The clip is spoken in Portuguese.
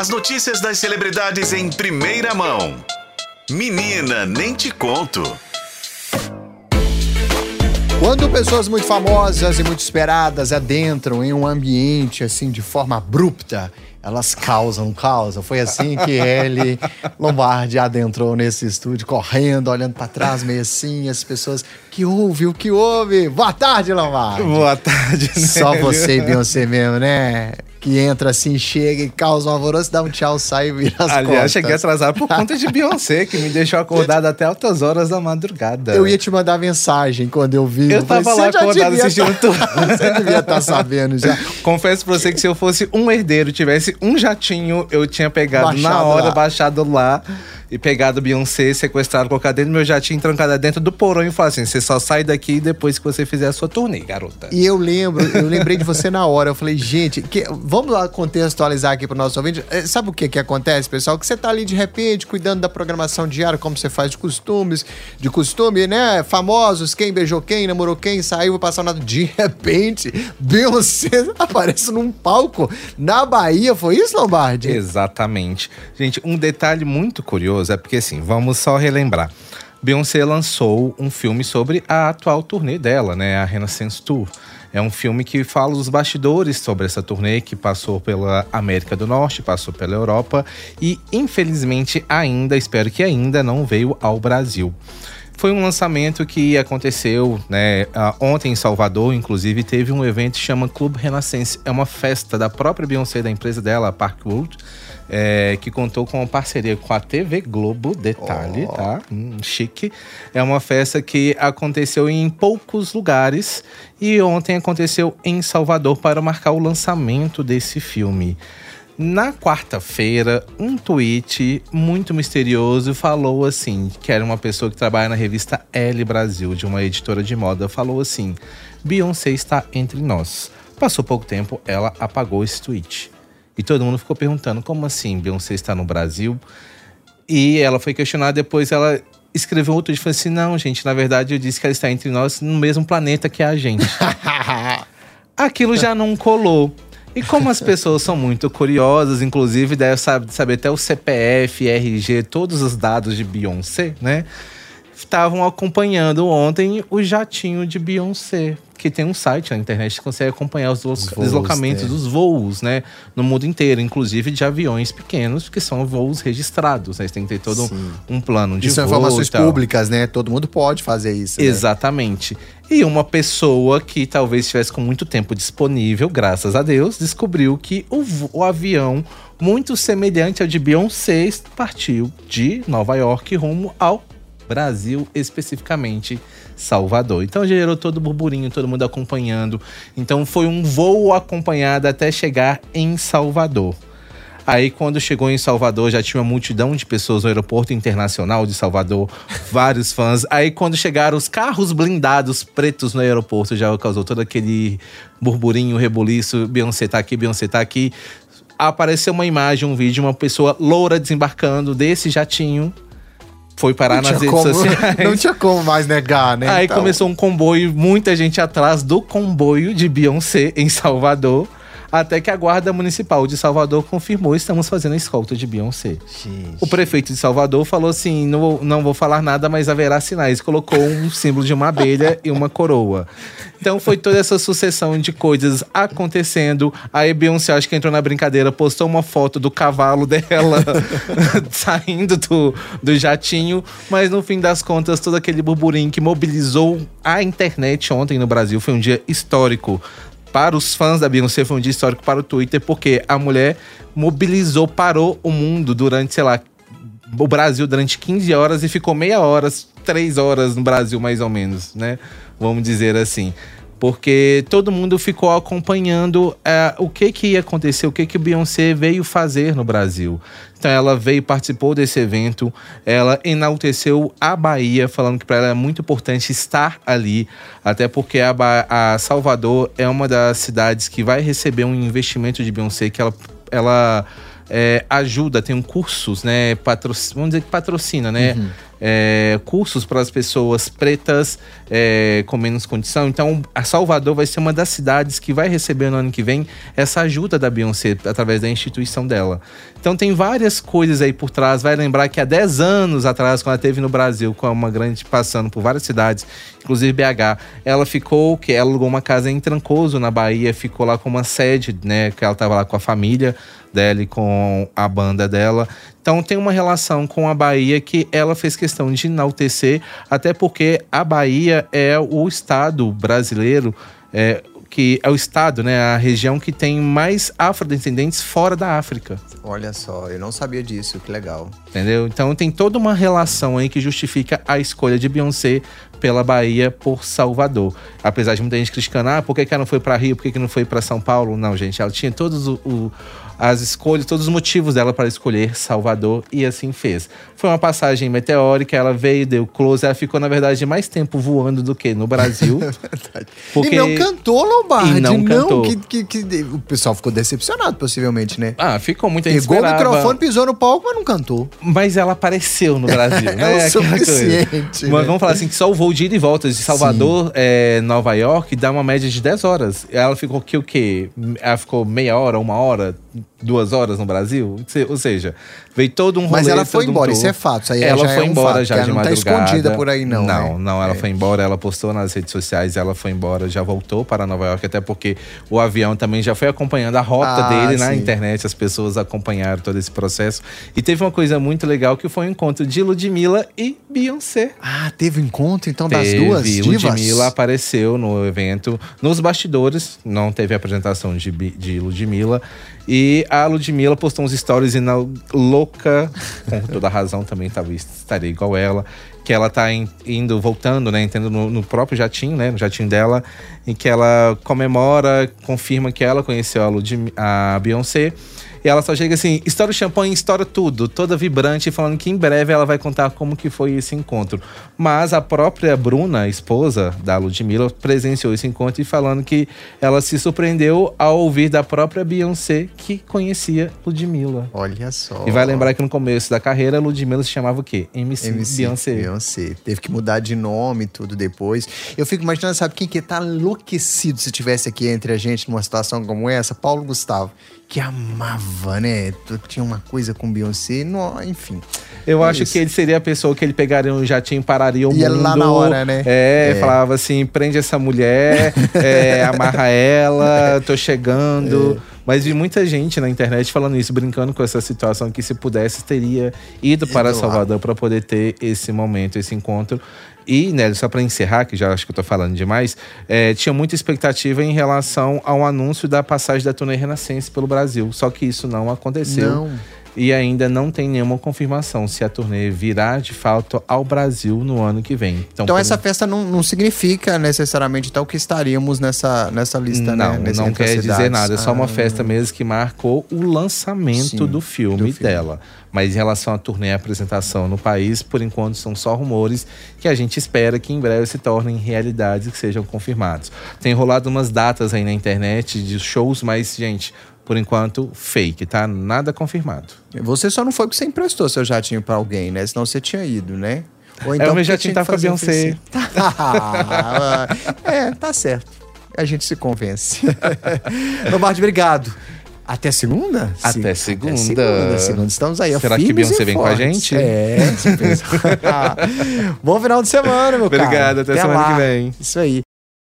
As notícias das celebridades em primeira mão. Menina, nem te conto. Quando pessoas muito famosas e muito esperadas adentram em um ambiente assim de forma abrupta, elas causam causa. Foi assim que ele, Lombardi, adentrou nesse estúdio, correndo, olhando para trás, meio assim, as pessoas. Que houve? O que houve? Boa tarde, Lombardi. Boa tarde, né? Só você e Beyoncé mesmo, né? Que entra assim, chega e causa um alvoroço, dá um tchau, sai e vira as Aliás, costas. cheguei atrasado por conta de Beyoncé, que me deixou acordado até altas horas da madrugada. Eu ia te mandar mensagem quando eu vi. Eu tava lá acordado assistindo tudo. você devia estar tá sabendo já. Confesso pra você que se eu fosse um herdeiro, tivesse um jatinho, eu tinha pegado baixado na hora, lá. baixado lá e pegado Beyoncé, sequestrado, colocado dentro do meu jatinho, trancado dentro do porão e falar assim: você só sai daqui depois que você fizer a sua turnê, garota. E eu lembro, eu lembrei de você na hora. Eu falei, gente, que, vamos lá contextualizar aqui pro nosso ouvinte. É, sabe o que que acontece, pessoal? Que você tá ali de repente cuidando da programação diária, como você faz de costumes, de costume, né? Famosos, quem beijou quem, namorou quem, saiu, passar nada. De repente, Beyoncé aparece num palco na Bahia. Foi isso, Lombardi? Exatamente. Gente, um detalhe muito curioso é porque assim, vamos só relembrar. Beyoncé lançou um filme sobre a atual turnê dela, né, a Renaissance Tour. É um filme que fala os bastidores sobre essa turnê que passou pela América do Norte, passou pela Europa e, infelizmente, ainda, espero que ainda não veio ao Brasil. Foi um lançamento que aconteceu né, ontem em Salvador, inclusive teve um evento que chama Clube Renascense. É uma festa da própria Beyoncé, da empresa dela, a Parkwood, é, que contou com uma parceria com a TV Globo, detalhe, oh. tá? Hum, chique. É uma festa que aconteceu em poucos lugares e ontem aconteceu em Salvador para marcar o lançamento desse filme. Na quarta-feira, um tweet muito misterioso falou assim: que era uma pessoa que trabalha na revista Elle Brasil, de uma editora de moda, falou assim: Beyoncé está entre nós. Passou pouco tempo, ela apagou esse tweet. E todo mundo ficou perguntando: como assim Beyoncé está no Brasil? E ela foi questionada depois, ela escreveu outro e falou assim: não, gente, na verdade eu disse que ela está entre nós no mesmo planeta que a gente. Aquilo já não colou. E como as pessoas são muito curiosas, inclusive deve saber até o CPF, RG, todos os dados de Beyoncé, né? Estavam acompanhando ontem o jatinho de Beyoncé que tem um site na internet que consegue acompanhar os, os voos, deslocamentos é. dos voos, né? No mundo inteiro, inclusive de aviões pequenos, que são voos registrados, né? Você tem que ter todo um, um, plano de isso voo. São informações públicas, né? Todo mundo pode fazer isso. Né? Exatamente. E uma pessoa que talvez estivesse com muito tempo disponível, graças a Deus, descobriu que o, o avião, muito semelhante ao de Beyoncé, partiu de Nova York rumo ao Brasil, especificamente Salvador. Então gerou todo burburinho, todo mundo acompanhando. Então foi um voo acompanhado até chegar em Salvador. Aí, quando chegou em Salvador, já tinha uma multidão de pessoas no aeroporto internacional de Salvador, vários fãs. Aí, quando chegaram os carros blindados pretos no aeroporto, já causou todo aquele burburinho, rebuliço. Beyoncé tá aqui, Beyoncé tá aqui. Apareceu uma imagem, um vídeo, uma pessoa loura desembarcando desse jatinho foi parar nas redes como, sociais. Não tinha como mais negar, né? Aí então... começou um comboio, muita gente atrás do comboio de Beyoncé em Salvador. Até que a Guarda Municipal de Salvador confirmou estamos fazendo a escolta de Beyoncé. Gente. O prefeito de Salvador falou assim: não, não vou falar nada, mas haverá sinais. Colocou um símbolo de uma abelha e uma coroa. Então foi toda essa sucessão de coisas acontecendo. Aí Beyoncé, acho que entrou na brincadeira, postou uma foto do cavalo dela saindo do, do jatinho. Mas no fim das contas, todo aquele burburinho que mobilizou a internet ontem no Brasil foi um dia histórico para os fãs da Beyoncé foi um dia histórico para o Twitter, porque a mulher mobilizou, parou o mundo durante, sei lá, o Brasil durante 15 horas e ficou meia hora, três horas no Brasil, mais ou menos, né? Vamos dizer assim porque todo mundo ficou acompanhando é, o que que ia acontecer, o que que Beyoncé veio fazer no Brasil. Então ela veio, participou desse evento, ela enalteceu a Bahia, falando que para ela é muito importante estar ali, até porque a, ba a Salvador é uma das cidades que vai receber um investimento de Beyoncé que ela, ela é, ajuda, tem um cursos, né? Patroc vamos dizer que patrocina, né? Uhum é, cursos para as pessoas pretas é, com menos condição. Então, a Salvador vai ser uma das cidades que vai receber no ano que vem essa ajuda da Beyoncé através da instituição dela. Então, tem várias coisas aí por trás. Vai lembrar que há 10 anos atrás, quando ela teve no Brasil, com uma grande passando por várias cidades, inclusive BH, ela ficou, que ela alugou uma casa em Trancoso, na Bahia, ficou lá com uma sede, né, que ela estava lá com a família dela e com a banda dela. Então tem uma relação com a Bahia que ela fez questão de enaltecer, até porque a Bahia é o estado brasileiro é, que é o estado, né, a região que tem mais afrodescendentes fora da África. Olha só, eu não sabia disso, que legal. Entendeu? Então tem toda uma relação aí que justifica a escolha de Beyoncé pela Bahia por Salvador. Apesar de muita gente criticando, ah, por que, que ela não foi para Rio, por que, que não foi para São Paulo? Não, gente, ela tinha todos o, o as escolhas, todos os motivos dela para escolher Salvador e assim fez. Foi uma passagem meteórica, ela veio, deu close, ela ficou, na verdade, mais tempo voando do que no Brasil. é. Porque... E não cantou, Lombardi. E não, não cantou. Que, que, que, o pessoal ficou decepcionado, possivelmente, né? Ah, ficou muito Pegou o microfone, pisou no palco, mas não cantou. Mas ela apareceu no Brasil, né? é o suficiente. Né? Mas vamos falar assim, que só o voo de ida e volta de Salvador, é, Nova York, dá uma média de 10 horas. Ela ficou que o quê? Ela ficou meia hora, uma hora, duas horas no Brasil. Ou seja, veio todo um rolê. Mas ela foi embora, um isso é fato. Isso aí ela já foi é um embora fato, já de não madrugada. Tá escondida por aí, não. Não, né? não, ela é. foi embora, ela postou nas redes sociais, ela foi embora, já voltou para Nova York, até porque o avião também já foi acompanhando a rota Ah, dele na sim. internet, as pessoas acompanharam todo esse processo. E teve uma coisa muito legal que foi o encontro de Ludmilla e Beyoncé. Ah, teve encontro então das Teve, duas divas? Ludmilla apareceu no evento, nos bastidores, não teve apresentação de, de Ludmilla. E a Ludmilla postou uns stories e na louca, com toda razão também tava, estaria igual ela, que ela tá in- indo, voltando, né, entrando no, no próprio jatinho, né, no jatinho dela, em que ela comemora, confirma que ela conheceu a, Ludmi- a Beyoncé. E ela só chega assim, estoura o champanhe, estoura tudo, toda vibrante, falando que em breve ela vai contar como que foi esse encontro. Mas a própria Bruna, esposa da Ludmilla, presenciou esse encontro e falando que ela se surpreendeu ao ouvir da própria Beyoncé que conhecia Ludmilla. Olha só. E vai lembrar que no começo da carreira, a Ludmilla se chamava o quê? MC, MC Beyoncé. Beyoncé. Teve que mudar de nome e tudo depois. Eu fico imaginando, sabe quem que tá enlouquecido se tivesse aqui entre a gente numa situação como essa? Paulo Gustavo. Que amava, né? Tinha uma coisa com Beyoncé, não, enfim. Eu acho Isso. que ele seria a pessoa que ele pegaria um jatinho, pararia o mundo. lá na hora, né? É, É. falava assim, prende essa mulher, é, amarra ela, tô chegando. Mas vi muita gente na internet falando isso, brincando com essa situação, que se pudesse, teria ido para. Salvador para poder ter esse momento, esse encontro. E, Nélio, só para encerrar, que já acho que eu tô falando demais, é, tinha muita expectativa em relação ao anúncio da passagem da turnê Renascença pelo Brasil. Só que isso não aconteceu. Não. E ainda não tem nenhuma confirmação se a turnê virá de fato ao Brasil no ano que vem. Então por- essa festa não, não significa necessariamente então que estaríamos nessa, nessa lista, não, né? Nesse não as quer dizer nada. É só uma Ah. festa mesmo que marcou o lançamento Sim, do, filme do filme. dela. Mas em relação à turnê e apresentação no país, por enquanto são só rumores que a gente espera que em breve se tornem realidades e que sejam confirmados. Tem rolado umas datas aí na internet de shows, mas, gente, por enquanto, fake, tá? Nada confirmado. Você só não foi porque você emprestou seu jatinho pra alguém, né? Senão você tinha ido, né? Ou É, o meu porque jatinho tá com a Beyoncé. é, tá certo. A gente se convence. Lombardi, obrigado. Até segunda? Até segunda. Até segunda. segunda. Estamos aí. Será que Beyoncé vem com a gente? É. Bom final de semana, meu cara. Obrigado, até semana lá. que vem. Isso aí.